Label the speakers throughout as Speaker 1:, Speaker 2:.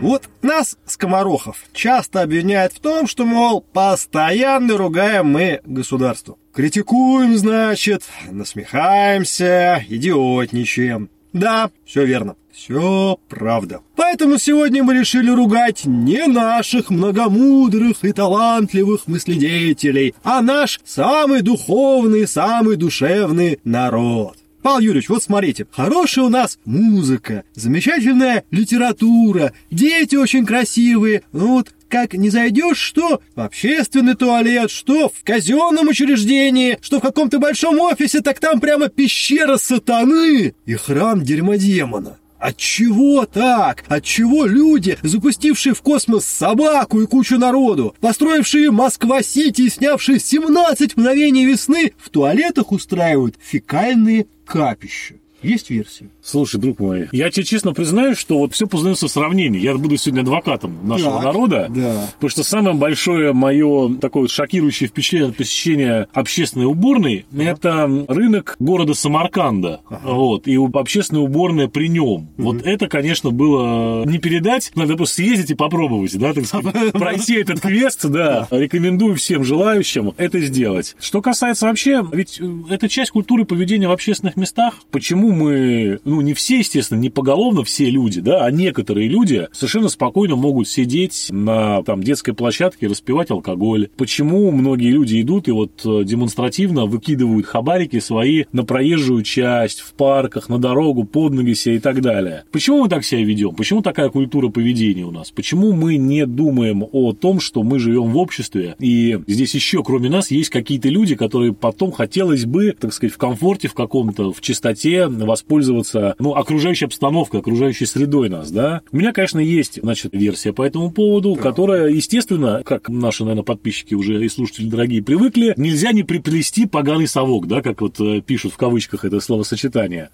Speaker 1: Вот нас, скоморохов, часто обвиняют в том, что, мол, постоянно ругаем мы государство. Критикуем, значит, насмехаемся, идиотничаем. Да, все верно. Все правда. Поэтому сегодня мы решили ругать не наших многомудрых и талантливых мыследеятелей, а наш самый духовный, самый душевный народ. Павел Юрьевич, вот смотрите, хорошая у нас музыка, замечательная литература, дети очень красивые, ну вот как не зайдешь, что в общественный туалет, что в казенном учреждении, что в каком-то большом офисе, так там прямо пещера сатаны и храм дерьмодемона. Отчего так? Отчего люди, запустившие в космос собаку и кучу народу, построившие Москва-Сити и снявшие 17 мгновений весны, в туалетах устраивают фекальные капища? Есть версия?
Speaker 2: Слушай, друг мой, я тебе честно признаюсь, что вот все познается в сравнении. Я буду сегодня адвокатом нашего
Speaker 1: Так,
Speaker 2: народа.
Speaker 1: да.
Speaker 2: Потому что самое большое мое такое вот шокирующее впечатление от посещения общественной уборной это рынок города Самарканда. Вот, и общественная уборная при нем. Вот это, конечно, было не передать. Надо просто съездить и попробовать, да, так сказать, пройти этот квест, да. Рекомендую всем желающим это сделать. Что касается вообще, ведь э, это часть культуры поведения в общественных местах. Почему мы, ну, не все, естественно, не поголовно все люди, да, а некоторые люди совершенно спокойно могут сидеть на там детской площадке и распивать алкоголь. Почему многие люди идут и вот э, демонстративно выкидывают хабарики свои на проезжую часть, в парках, на дорогу, под ноги себе и так далее. Почему мы так себя ведем? Почему такая культура поведения у нас? Почему мы не думаем о том, что мы живем в обществе, и здесь еще, кроме нас, есть какие-то люди, которые потом хотелось бы, так сказать, в комфорте в каком-то, в чистоте воспользоваться, ну, окружающей обстановкой, окружающей средой нас, да? У меня, конечно, есть, значит, версия по этому поводу, которая, естественно, как наши, наверное, подписчики уже и слушатели дорогие привыкли, нельзя не приплести поганый совок, да, как вот э, пишут в кавычках это словосочетание.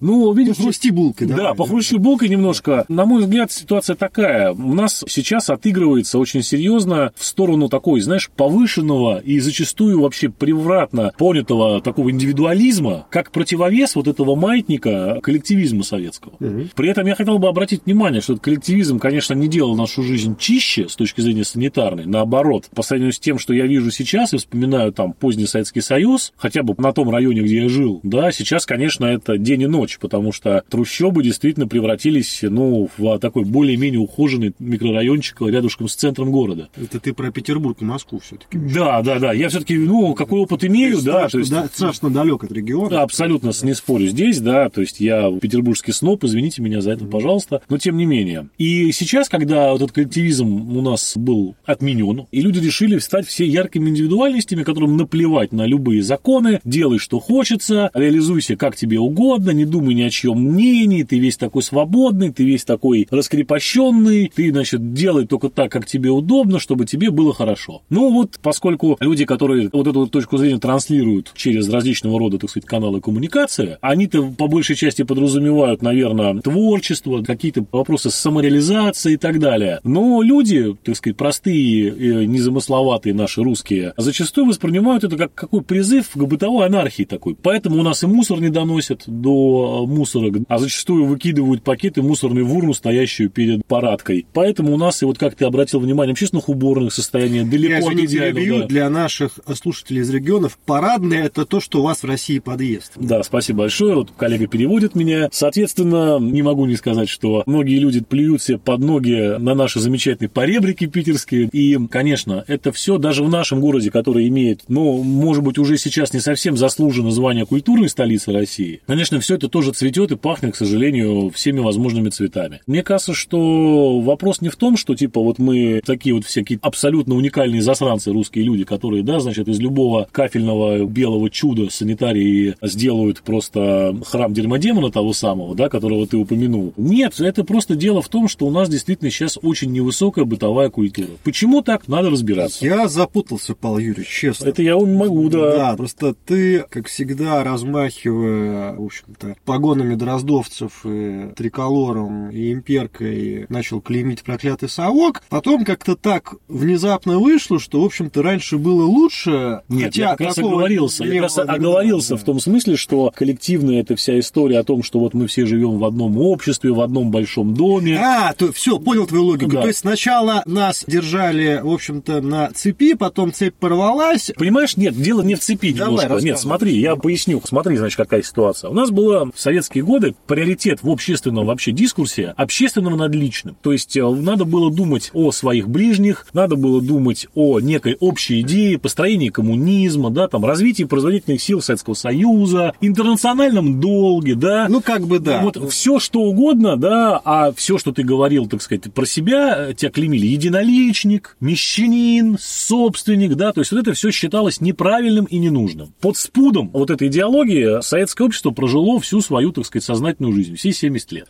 Speaker 2: Ну, видишь,
Speaker 1: Похрусти булкой,
Speaker 2: да,
Speaker 1: давай.
Speaker 2: похрусти булкой немножко. На мой взгляд, ситуация такая. У нас сейчас отыгрывается очень серьезно в сторону такой, знаешь, повышенного и зачастую вообще превратно понятого такого индивидуализма, как противовес вот этого маятника коллективизма советского. При этом я хотел бы обратить внимание, что этот коллективизм, конечно, не делал нашу жизнь чище с точки зрения санитарной. Наоборот, по сравнению с тем, что я вижу сейчас и вспоминаю там поздний Советский Союз, хотя бы на том районе, где я жил, да, сейчас, конечно, это день и ночь, потому что трущобы действительно превратились, ну, в такой более-менее ухоженный микрорайончик рядышком с центром города.
Speaker 1: Это ты про Петербург и Москву все-таки.
Speaker 2: Да, да, да. Я все-таки, ну, какой опыт имею, да. То есть,
Speaker 1: Страшно далек от региона.
Speaker 2: да, абсолютно не спорю здесь, да, то есть я петербургский сноб, извините меня за это, пожалуйста, но тем не менее. И сейчас, когда вот этот коллективизм у нас был отменен, и люди решили стать все яркими индивидуальностями, которым наплевать на любые законы, делай, что хочется, реализуйся как тебе угодно, не думай ни о чьем мнении, ты весь такой свободный, ты весь такой раскрепощенный, ты, значит, делай только так, как тебе удобно, чтобы тебе было хорошо. Ну вот, поскольку люди, которые вот эту вот точку зрения транслируют через различного рода, так сказать, каналы коммуникации, они-то по большей части подразумевают, наверное, творчество, какие-то вопросы самореализации и так далее. Но люди, так сказать, простые, э, незамысловатые наши русские, зачастую воспринимают это как какой призыв к бытовой анархии такой. Поэтому у нас и мусор не доносят до мусорок, а зачастую выкидывают пакеты мусорные в урну, стоящую перед парадкой. Поэтому у нас, и вот как ты обратил внимание, общественных уборных состояние
Speaker 1: Я,
Speaker 2: далеко от идеального, да.
Speaker 1: Для наших слушателей из регионов парадное – это то, что у вас в России подъезд.
Speaker 2: Да, спасибо большое. Вот коллега переводит меня. Соответственно, не могу не сказать, что многие люди плюют себе под ноги на наши замечательные поребрики питерские. И, конечно, это все даже в нашем городе, который имеет, ну, может быть, уже сейчас не совсем заслуженно звание культурной столицы России. Конечно, все это тоже цветет и пахнет, к сожалению, всеми возможными цветами. Мне кажется, что вопрос не в том, что, типа, вот мы такие вот всякие абсолютно уникальные засранцы, русские люди, которые, да, значит, из любого кафельного белого чуда санитарии сделают просто храм дерьмодемона того самого, да, которого ты упомянул. Нет, это просто дело в том, что у нас действительно сейчас очень невысокая бытовая культура. Почему так? Надо разбираться.
Speaker 1: Я запутался, Павел Юрьевич, честно.
Speaker 2: Это я могу, да.
Speaker 1: Да, просто ты, как всегда, размахивая, в общем-то, погонами дроздовцев и триколором и имперкой, начал клеймить проклятый совок. Потом как-то так внезапно вышло, что, в общем-то, раньше было лучше.
Speaker 2: Нет,
Speaker 1: хотя
Speaker 2: я как раз оговорился. Я как раз оговорился
Speaker 1: никогда.
Speaker 2: в том смысле, что коллективная эта вся история о том, что вот мы все живем в одном обществе, в одном большом доме.
Speaker 1: А, то все, понял твою логику.
Speaker 2: Да.
Speaker 1: То есть сначала нас держали, в общем-то, на цепи, потом цепь порвалась.
Speaker 2: Понимаешь, нет, дело не в цепи
Speaker 1: Давай,
Speaker 2: немножко. Нет, смотри, я поясню. Смотри, значит, какая ситуация. У нас была в советские годы приоритет в общественном вообще дискурсе общественного над личным. То есть э, надо было думать о своих ближних, надо было думать о некой общей идее, построении коммунизма, да, там, развитии производительных сил Советского Союза, интернациональном долге, да.
Speaker 1: Ну, как бы да.
Speaker 2: Вот все что угодно, да, а все, что ты говорил, так сказать, про себя, э, тебя клеймили единоличник, мещанин, собственник, да, то есть вот это все считалось неправильным и ненужным. Под спудом вот этой идеологии советское общество прожило всю свою, так сказать, сознательную жизнь, все 70 лет.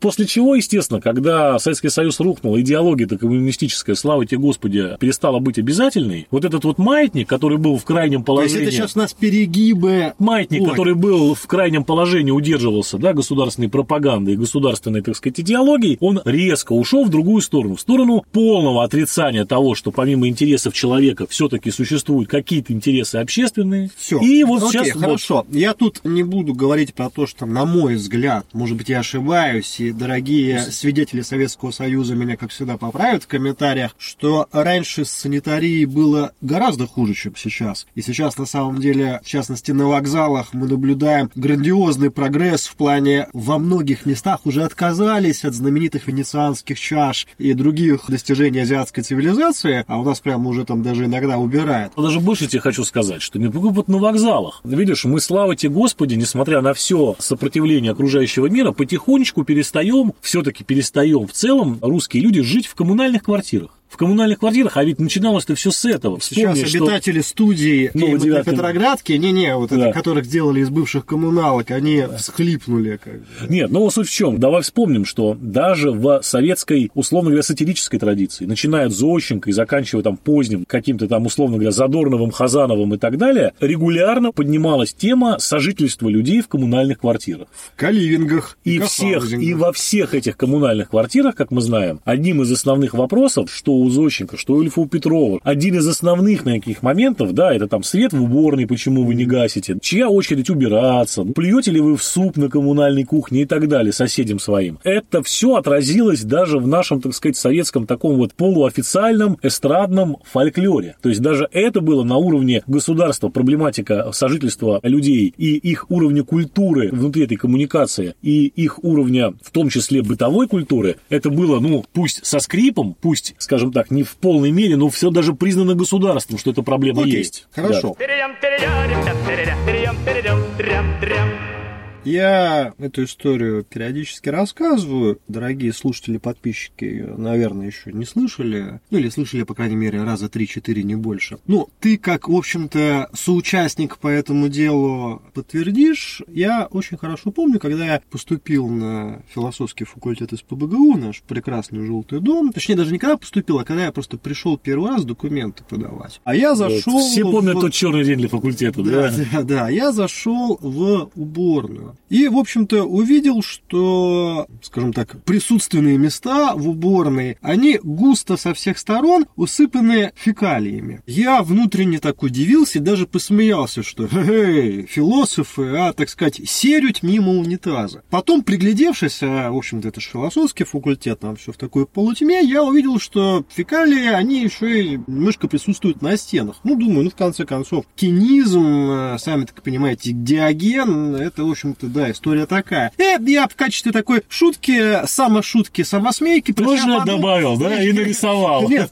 Speaker 2: После чего, естественно, когда Советский Союз рухнул, идеология-то коммунистическая, слава тебе Господи, перестала быть обязательной, вот этот вот маятник, который был в крайнем
Speaker 1: То есть
Speaker 2: положении...
Speaker 1: это сейчас у нас перегибы.
Speaker 2: Маятник,
Speaker 1: Ой.
Speaker 2: который был в крайнем положении, удерживался, да, государственной пропагандой и государственной, так сказать, идеологией, он резко ушел в другую сторону, в сторону полного отрицания того, что помимо интересов человека все-таки существуют какие-то интересы общественные.
Speaker 1: Все.
Speaker 2: И вот
Speaker 1: Окей,
Speaker 2: сейчас вот-
Speaker 1: хорошо. Я тут не буду говорить про то, что, на мой взгляд, может быть, я ошибаюсь, и дорогие свидетели Советского Союза меня, как всегда, поправят в комментариях, что раньше с санитарией было гораздо хуже, чем сейчас. И сейчас, на самом деле, в частности, на вокзалах мы наблюдаем грандиозный прогресс в плане во многих местах уже отказались от знаменитых венецианских чаш и других достижений азиатской цивилизации, а у нас прямо уже там даже иногда убирают.
Speaker 2: Даже больше тебе хочу сказать, что не вот на вокзалах. Видишь, мы, слава тебе Господи, несмотря на все сопротивление окружающего мира, потихонечку перестаем, все-таки перестаем в целом русские люди жить в коммунальных квартирах. В коммунальных квартирах, а ведь начиналось-то все с этого.
Speaker 1: Сейчас
Speaker 2: Вспомни, что-
Speaker 1: обитатели студии
Speaker 2: Ну,
Speaker 1: и вот на
Speaker 2: девятый.
Speaker 1: Петроградке, не-не, вот
Speaker 2: Да.
Speaker 1: это, которых сделали из бывших коммуналок, они всхлипнули. Как бы.
Speaker 2: Нет, ну суть в чем? Давай вспомним, что даже в советской, условно говоря, сатирической традиции, начиная от Зощенко и заканчивая там поздним каким-то там, условно говоря, Задорновым, Хазановым и так далее, регулярно поднималась тема сожительства людей в коммунальных квартирах.
Speaker 1: В каливингах.
Speaker 2: И всех,
Speaker 1: кафаузингах.
Speaker 2: и во всех этих коммунальных квартирах, как мы знаем, одним из основных вопросов, что у Зощенко, что у Ильфа у Петрова, один из основных на каких моментов, да, это там свет в уборной, почему вы не гасите, чья очередь убираться, плюете ли вы в суп на коммунальной кухне и так далее соседям своим. Это все отразилось даже в нашем, так сказать, советском таком вот полуофициальном эстрадном фольклоре. То есть даже это было на уровне государства, проблематика сожительства людей и их уровня культуры внутри этой коммуникации и их уровня, в том числе бытовой культуры, это было, ну, пусть со скрипом, пусть, скажем так, не в полной мере, но все даже признано государством, что эта проблема
Speaker 1: Окей,
Speaker 2: есть.
Speaker 1: хорошо.
Speaker 3: Перейдем,
Speaker 1: Я эту историю периодически рассказываю. Дорогие слушатели, подписчики, наверное, еще не слышали. Ну, или слышали, по крайней мере, раза три-четыре, не больше. Ну, ты, как, в общем-то, соучастник по этому делу подтвердишь. Я очень хорошо помню, когда я поступил на философский факультет из ПБГУ, наш прекрасный желтый дом. Точнее, даже не когда поступил, а когда я просто пришел первый раз документы подавать. А я
Speaker 2: Вот.
Speaker 1: зашел...
Speaker 2: Все помнят
Speaker 1: в-
Speaker 2: тот черный день для факультета, да?
Speaker 1: да, да, да. Я зашел в уборную. И, в общем-то, увидел, что, скажем так, присутственные места в уборной, они густо со всех сторон усыпаны фекалиями. Я внутренне так удивился и даже посмеялся, что «Эй, философы, а, так сказать, серють мимо унитаза». Потом, приглядевшись, а, в общем-то, это же философский факультет, там все в такой полутьме, я увидел, что фекалии, они еще и немножко присутствуют на стенах. Ну, думаю, ну, в конце концов, кинизм, э, сами так понимаете, диоген, это, в общем-то, да, история такая. И я в качестве такой шутки, самошутки, самосмейки...
Speaker 2: Тоже
Speaker 1: подумал-
Speaker 2: добавил, да, и нарисовал.
Speaker 1: Нет,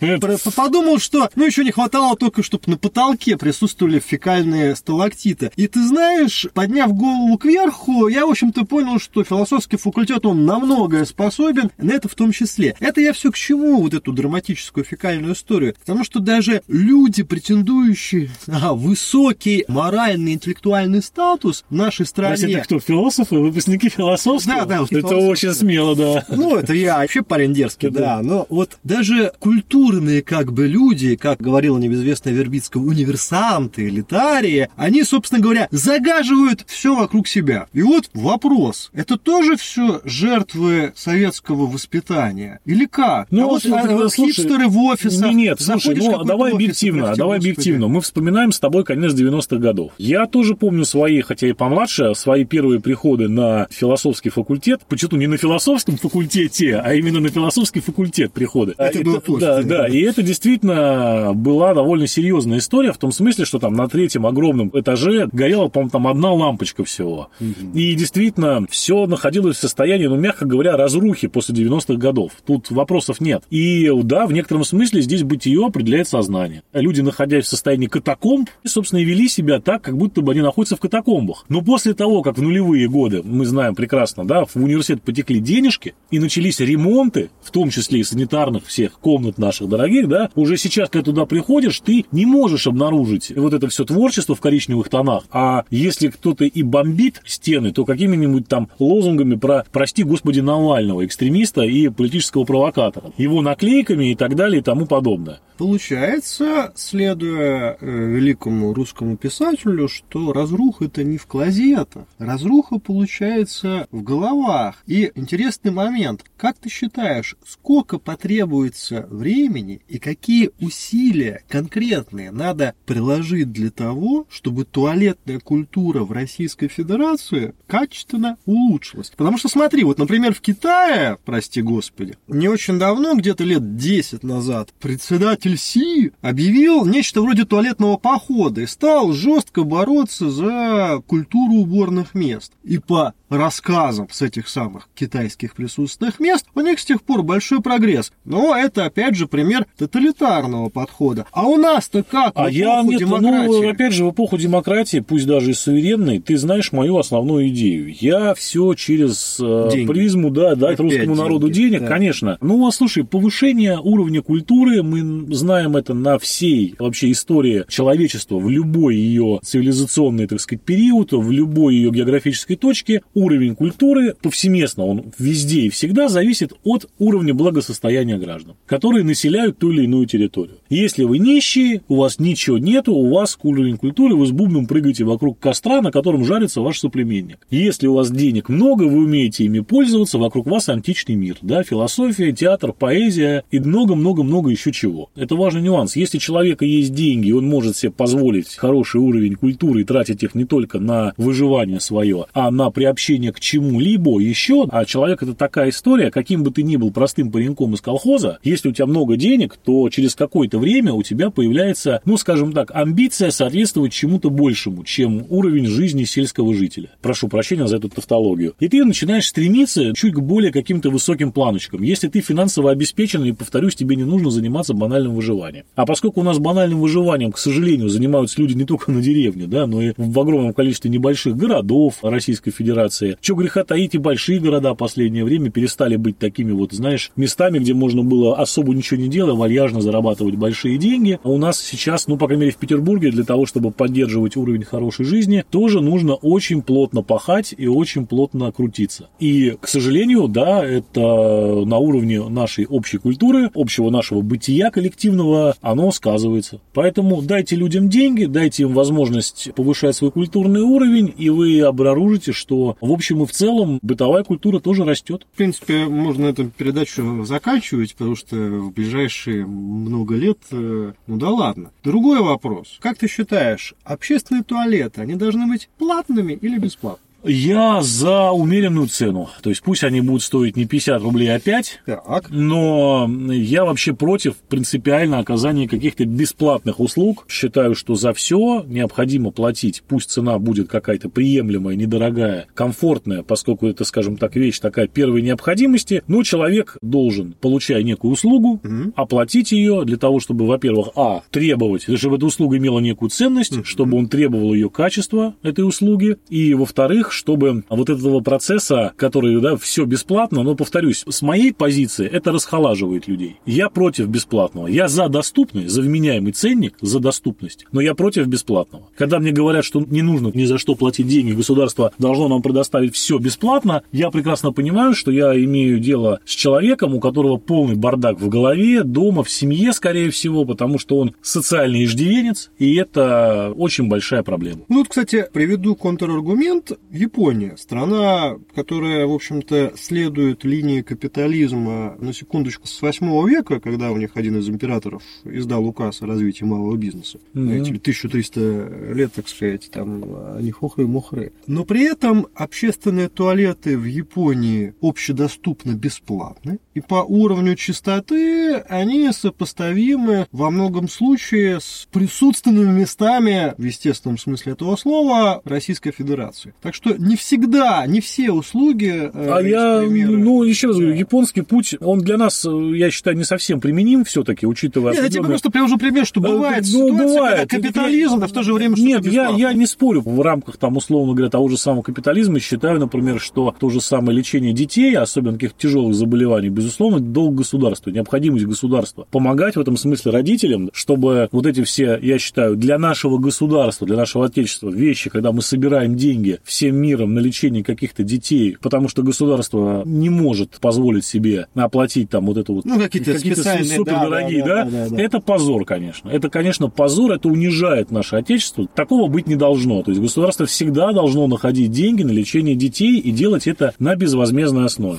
Speaker 1: подумал, что, ну, еще не хватало только, чтобы на потолке присутствовали фекальные сталактиты. И ты знаешь, подняв голову кверху, я, в общем-то, понял, что философский факультет, он на многое способен, на это в том числе. Это я все к чему, вот эту драматическую фекальную историю? Потому что даже люди, претендующие на высокий моральный, интеллектуальный статус в нашей стране...
Speaker 2: Значит, это кто? Философы, выпускники философского?
Speaker 1: Да, да,
Speaker 2: Это очень смело, да.
Speaker 1: Ну, это я вообще парень дерзкий,
Speaker 2: Да.
Speaker 1: Но вот даже культурные как бы люди, как говорила небезвестная Вербицкая, универсанты, элитарии, они, собственно говоря, загаживают все вокруг себя. И вот вопрос, это тоже все жертвы советского воспитания? Или как?
Speaker 2: Ну,
Speaker 1: а вот,
Speaker 2: вот,
Speaker 1: а
Speaker 2: слушай,
Speaker 1: хипстеры в офисах.
Speaker 2: Не, Нет, слушай, ну давай
Speaker 1: офис,
Speaker 2: объективно,
Speaker 1: прости
Speaker 2: давай объективно. Мы вспоминаем с тобой конец 90-х годов. Я тоже помню свои, хотя и помладше, свои первые приходы на философский факультет. Почему не на философском факультете, а именно на философский факультет приходы.
Speaker 1: Это
Speaker 2: А,
Speaker 1: было
Speaker 2: и-
Speaker 1: позже,
Speaker 2: Да,
Speaker 1: да.
Speaker 2: и это действительно была довольно серьезная история, в том смысле, что там на третьем огромном этаже горела, по-моему, там одна лампочка всего. И действительно, все находилось в состоянии, ну, мягко говоря, разрухи после 90-х годов. Тут вопросов нет. И да, в некотором смысле здесь бытие определяет сознание. Люди, находясь в состоянии катакомб, собственно, и вели себя так, как будто бы они находятся в катакомбах. Но после того, как в нулевые годы, мы знаем прекрасно, да, в университет потекли денежки, и начались ремонты, в том числе и санитарных всех комнат наших дорогих, да, уже сейчас, когда туда приходишь, ты не можешь обнаружить вот это все творчество в коричневых тонах. А если кто-то и бомбит стены, то какими-нибудь там лозунгами про «прости, Господи, Навального», экстремиста и политического провокатора, его наклейками и так далее и тому подобное.
Speaker 1: Получается, следуя э, великому русскому писателю, что разруха это не в клозетах. Разруха получается в головах. И интересный момент. Как ты считаешь, сколько потребуется времени и какие усилия конкретные надо приложить для того, чтобы туалетная культура в Российской Федерации качественно улучшилась? Потому что смотри, вот, например, в Китае, прости господи, не очень давно, где-то лет 10 назад, председатель Си объявил нечто вроде туалетного похода и стал жестко бороться за культуру уборных мест. И по рассказам с этих самых китайских присутственных мест, у них с тех пор большой прогресс. Но это, опять же, пример тоталитарного подхода. А у нас-то как?
Speaker 2: А я нет,
Speaker 1: демократии?
Speaker 2: ну, опять же, в эпоху демократии, пусть даже и суверенной, ты знаешь мою основную идею. Я все через э,
Speaker 1: Деньги.
Speaker 2: призму, да, дать
Speaker 1: Опять
Speaker 2: русскому народу
Speaker 1: деньги,
Speaker 2: денег,
Speaker 1: да.
Speaker 2: конечно. Ну, а слушай, повышение уровня культуры, мы знаем это на всей вообще истории человечества, в любой ее цивилизационный, так сказать, период, в любой ее географической точке, уровень культуры повсеместно, он везде и всегда зависит от уровня благосостояния граждан, которые населяют ту или иную территорию. Если вы нищие, у вас ничего нету, у вас уровень культуры, вы с бубном прыгаете вокруг костра, на котором жарится ваш соплеменник. Если у вас денег много, вы умеете ими пользоваться, вокруг вас античный мир, да, философия, театр, поэзия и много-много-много еще чего. Это важный нюанс. Если у человека есть деньги, он может себе позволить хороший уровень культуры и тратить их не только на выживание свое, а на приобщение к чему-либо еще, а человек это такая история, каким бы ты ни был простым пареньком из колхоза, если у тебя много денег, то через какое-то время у тебя появляется, ну, скажем так, амбиция соответствовать чему-то большему, чем уровень жизни сельского жителя. Прошу прощения за эту тавтологию. И ты начинаешь стремиться чуть к более каким-то высоким планочкам. Если ты финансово обеспечен, и, повторюсь, тебе не нужно заниматься банальным выживанием. А поскольку у нас банальным выживанием, к сожалению, занимаются люди не только на деревне, да, но и в огромном количестве небольших городов Российской Федерации. Че греха таить, и большие города в последнее время перестали быть такими вот, знаешь, местами, где можно было особо ничего не делая, вальяжно зарабатывать большие деньги. А у нас сейчас, ну, по крайней мере, в Петербурге, для того, чтобы поддерживать уровень хорошей жизни, тоже нужно очень плотно пахать и очень плотно крутиться. И, к сожалению, да, это на уровне нашей общей культуры, общего нашего бытия коллективного, оно сказывается. Поэтому дайте людям деньги, дайте им возможность повышать свой культурный уровень, и вы обнаружите, что в общем и в целом бытовая культура тоже растет.
Speaker 1: В принципе, можно эту передачу заканчивать, потому что в ближайшие много лет, э, ну да ладно. Другой вопрос. Как ты считаешь, общественные туалеты, они должны быть платными или бесплатными?
Speaker 2: Я за умеренную цену. То есть пусть они будут стоить не 50 рублей, а 5,
Speaker 1: Так.
Speaker 2: но я вообще против принципиально оказания каких-то бесплатных услуг. Считаю, что за все необходимо платить. Пусть цена будет какая-то приемлемая, недорогая, комфортная, поскольку это, скажем так, вещь такая первой необходимости. Но человек должен, получая некую услугу, оплатить ее для того, чтобы, во-первых, а, требовать, чтобы эта услуга имела некую ценность, чтобы он требовал ее качества, этой услуги, и, во-вторых, чтобы вот этого процесса, который, да, все бесплатно, но, повторюсь, с моей позиции это расхолаживает людей. Я против бесплатного. Я за доступность, за вменяемый ценник, за доступность, но я против бесплатного. Когда мне говорят, что не нужно ни за что платить деньги, государство должно нам предоставить все бесплатно, я прекрасно понимаю, что я имею дело с человеком, у которого полный бардак в голове, дома, в семье, скорее всего, потому что он социальный иждивенец, и это очень большая проблема.
Speaker 1: Ну вот, кстати, приведу контраргумент. Япония, страна, которая, в общем-то, следует линии капитализма, на секундочку, с 8 века, когда у них один из императоров издал указ о развитии малого бизнеса.
Speaker 2: Мгм.
Speaker 1: Знаете ли, 1300 лет, так сказать, там, они хохры-мохры. Но при этом общественные туалеты в Японии общедоступно бесплатны, и по уровню чистоты они сопоставимы во многом случае с присутственными местами, в естественном смысле этого слова, Российской Федерации. Так что не всегда, не все услуги... э,
Speaker 2: А я,
Speaker 1: примеры.
Speaker 2: ну, еще раз говорю, японский путь, он для нас, э, я считаю, не совсем применим все-таки, учитывая...
Speaker 1: Нет, я тебе просто привожу пример, что
Speaker 2: Э,
Speaker 1: бывает
Speaker 2: ну,
Speaker 1: ситуация,
Speaker 2: бывает.
Speaker 1: когда капитализм, а в то же время что-то
Speaker 2: Нет, я, я не спорю в рамках, там, условно говоря, того же самого капитализма. Считаю, например, что то же самое лечение детей, особенно таких тяжелых заболеваний, безусловно, долг государства, необходимость государства. Помогать в этом смысле родителям, чтобы вот эти все, я считаю, для нашего государства, для нашего отечества вещи, когда мы собираем деньги всем миром на лечение каких-то детей, потому что государство не может позволить себе оплатить там вот это вот
Speaker 1: Ну, какие-то специальные,
Speaker 2: супердорогие,
Speaker 1: да,
Speaker 2: да,
Speaker 1: да, да, да.
Speaker 2: это позор, конечно. Это, конечно, позор, это унижает наше отечество. Такого быть не должно. То есть государство всегда должно находить деньги на лечение детей и делать это на безвозмездной основе.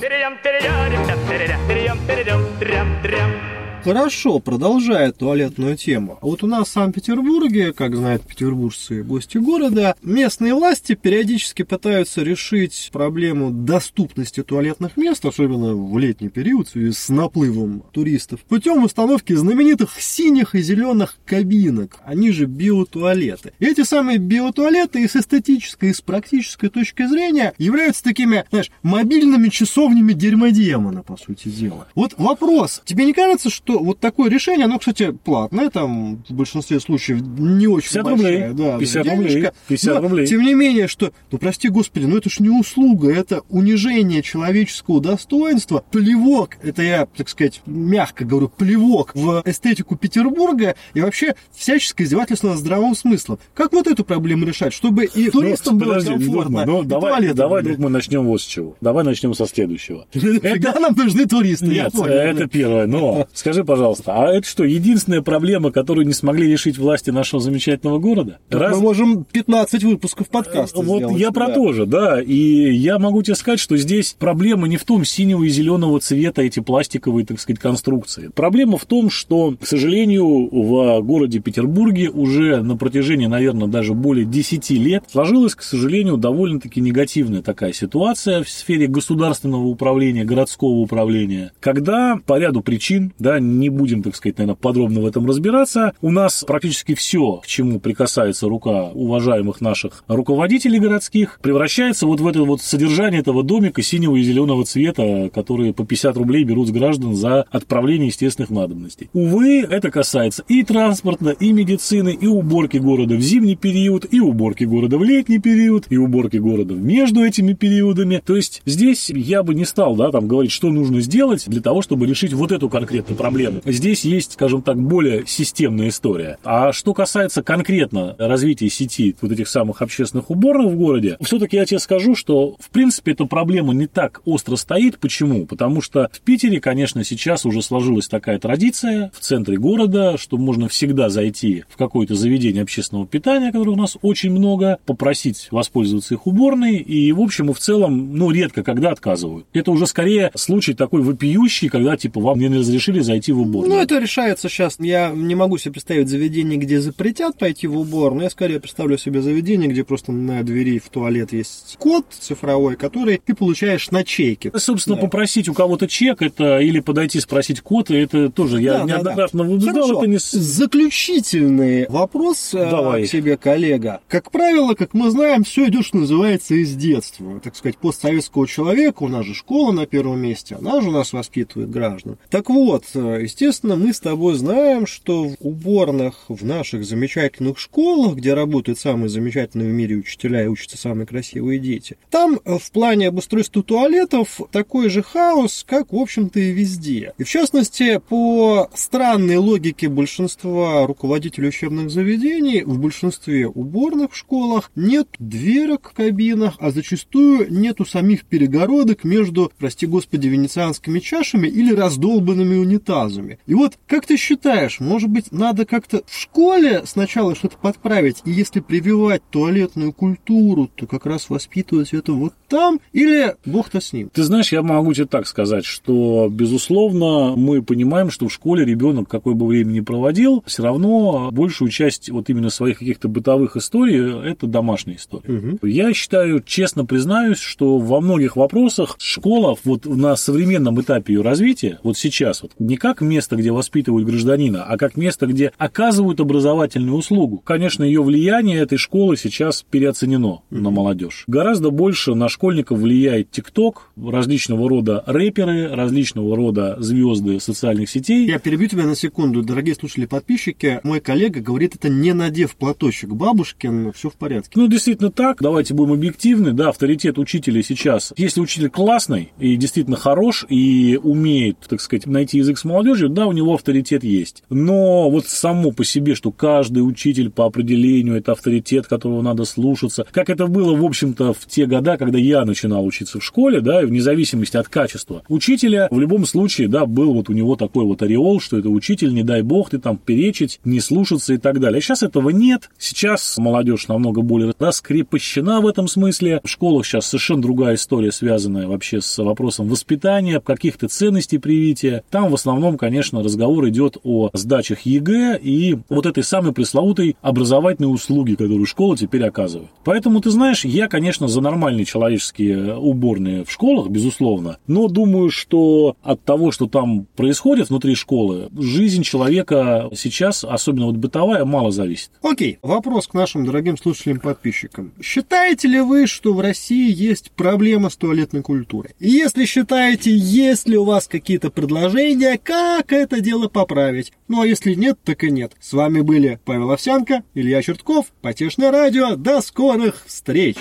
Speaker 1: Хорошо, продолжая туалетную тему. А Вот у нас в Санкт-Петербурге, как знают петербуржцы и гости города, местные власти периодически пытаются решить проблему доступности туалетных мест, особенно в летний период, в связи с наплывом туристов, путем установки знаменитых синих и зеленых кабинок, они же биотуалеты. И эти самые биотуалеты и с эстетической, и с практической точки зрения являются такими, знаешь, мобильными часовнями дерьмодемона, по сути дела. Вот вопрос, тебе не кажется, что вот такое решение, оно, кстати, платное, там в большинстве случаев не очень
Speaker 2: 50
Speaker 1: большая,
Speaker 2: рублей,
Speaker 1: да,
Speaker 2: 50
Speaker 1: да,
Speaker 2: рублей,
Speaker 1: денежка.
Speaker 2: 50
Speaker 1: Но,
Speaker 2: рублей.
Speaker 1: Тем не менее, что, ну прости господи, ну это ж не услуга, это унижение человеческого достоинства, плевок, это я, так сказать, мягко говорю, плевок в эстетику Петербурга и вообще всяческое издевательство над здравым смыслом. Как вот эту проблему решать, чтобы и туристам
Speaker 2: Ну,
Speaker 1: было
Speaker 2: подожди,
Speaker 1: комфортно,
Speaker 2: ну, давай, давай, друг, мы начнем вот с чего. Давай начнем со следующего.
Speaker 1: Нафига нам нужны туристы, я
Speaker 2: Нет,
Speaker 1: понял.
Speaker 2: это первое. Но скажи, пожалуйста, а это что, единственная проблема, которую не смогли решить власти нашего замечательного города?
Speaker 1: Так
Speaker 2: Раз-
Speaker 1: Мы можем 15 выпусков подкаста
Speaker 2: Вот
Speaker 1: сделать,
Speaker 2: я про
Speaker 1: да.
Speaker 2: то же, да. И я могу тебе сказать, что здесь проблема не в том синего и зеленого цвета эти пластиковые, так сказать, конструкции. Проблема в том, что, к сожалению, в городе Петербурге уже на протяжении, наверное, даже более 10 лет сложилась, к сожалению, довольно-таки негативная такая ситуация в сфере государственного управления, городского управления, когда по ряду причин, да, не будем, так сказать, наверное, подробно в этом разбираться, у нас практически все, к чему прикасается рука уважаемых наших руководителей городских, превращается вот в это вот содержание этого домика синего и зеленого цвета, которые по 50 рублей берут с граждан за отправление естественных надобностей. Увы, это касается и транспорта, и медицины, и уборки города в зимний период, и уборки города в летний период, и уборки города между этими периодами. То есть здесь я бы не стал, да, там говорить, что нужно сделать для того, чтобы решить вот эту конкретную проблему. Здесь есть, скажем так, более системная история. А что касается конкретно развития сети вот этих самых общественных уборных в городе, все-таки я тебе скажу, что в принципе эта проблема не так остро стоит. Почему? Потому что в Питере, конечно, сейчас уже сложилась такая традиция в центре города, что можно всегда зайти в какое-то заведение общественного питания, которых у нас очень много, попросить воспользоваться их уборной, и в общем и в целом, ну, редко когда отказывают. Это уже скорее случай такой вопиющий, когда типа вам не разрешили зайти в уборную.
Speaker 1: Ну, это решается сейчас. Я не могу себе представить заведение, где запретят пойти в убор, но я скорее представлю себе заведение, где просто на двери в туалет есть код цифровой, который ты получаешь на чеке.
Speaker 2: Собственно,
Speaker 1: Да.
Speaker 2: попросить у кого-то чек, это или подойти спросить код, и это тоже я
Speaker 1: Да, да,
Speaker 2: неоднократно
Speaker 1: да.
Speaker 2: убеждал,
Speaker 1: Хорошо.
Speaker 2: это не...
Speaker 1: Заключительный вопрос э,
Speaker 2: Давай.
Speaker 1: к себе, коллега. Как правило, как мы знаем, все идет, что называется, из детства. Так сказать, постсоветского человека, у нас же школа на первом месте, она же нас воспитывает граждан. Так вот, э, естественно, мы с тобой знаем, что в уборных в наших замечательных школах, где работают самые замечательные в мире учителя и учатся самые красивые дети, там э, в плане обустройства туалетов такой же хаос, как, в общем-то, и везде. И в частности, по странной логике большинства руководителей учебных заведений, в большинстве уборных в школах нет дверок в кабинах, а зачастую нету самих перегородок между, прости господи, венецианскими чашами или раздолбанными унитазами. И вот, как ты считаешь, может быть, надо как-то в школе сначала что-то подправить, и если прививать туалетную культуру, то как раз воспитывать это вот там, или бог-то с ним?
Speaker 2: Ты знаешь, я могу тебе так сказать, что, безусловно, мы понимаем, что в школе ребенок, какой бы время ни проводил, все равно большую часть вот именно своих каких-то бытовых историй это домашние истории. Угу. Я считаю, честно признаюсь, что во многих вопросах школа вот на современном этапе ее развития, вот сейчас, вот не как место, где воспитывают гражданина, а как место, где оказывают образовательную услугу. Конечно, ее влияние этой школы сейчас переоценено на молодежь. Гораздо больше на школьников влияет ТикТок, различного рода рэперы, различного рода звезды социальных сетей.
Speaker 1: Я перебью тебя на секунду, дорогие слушатели подписчики. Мой коллега говорит, это не надев платочек бабушкин, все в порядке.
Speaker 2: Ну, действительно так. Давайте будем объективны. Да, авторитет учителя сейчас. Если учитель классный и действительно хорош и умеет, так сказать, найти язык с молодежью, да, у него авторитет есть. Но вот само по себе, что каждый учитель по определению это авторитет, которого надо слушаться, как это было, в общем-то, в те года, когда я начинал учиться в школе, да, и вне зависимости от качества учителя, в любом случае, да, был вот у него такой вот ореол, что это учитель, не дай бог, ты там перечить, не слушаться и так далее. А сейчас этого нет. Сейчас молодежь намного более раскрепощена в этом смысле. В школах сейчас совершенно другая история, связанная вообще с вопросом воспитания, каких-то ценностей привития. Там в основном, конечно, разговор идет о сдачах ЕГЭ и вот этой самой пресловутой образовательной услуги, которую школа теперь оказывает. Поэтому, ты знаешь, я, конечно, за нормальные человеческие уборные в школах, безусловно, но думаю, что от того, что там происходит внутри школы, жизнь человека сейчас, особенно вот бытовая, мало зависит.
Speaker 1: Окей, вопрос к нашим дорогим слушателям-подписчикам. Считаете ли вы, что в России есть проблема с туалетной культурой? Если считаете, есть ли у вас какие-то предложения, как это дело поправить? Ну а если нет, так и нет. С вами были Павел Овсянко, Илья Чертков, Потешное радио. До скорых встреч!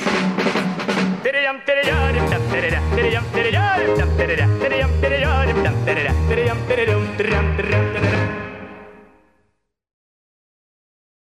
Speaker 1: Трям-трям-трям-трям-трям-трям-трям-трям-трям-трям-трям-трям-трям-трям-трям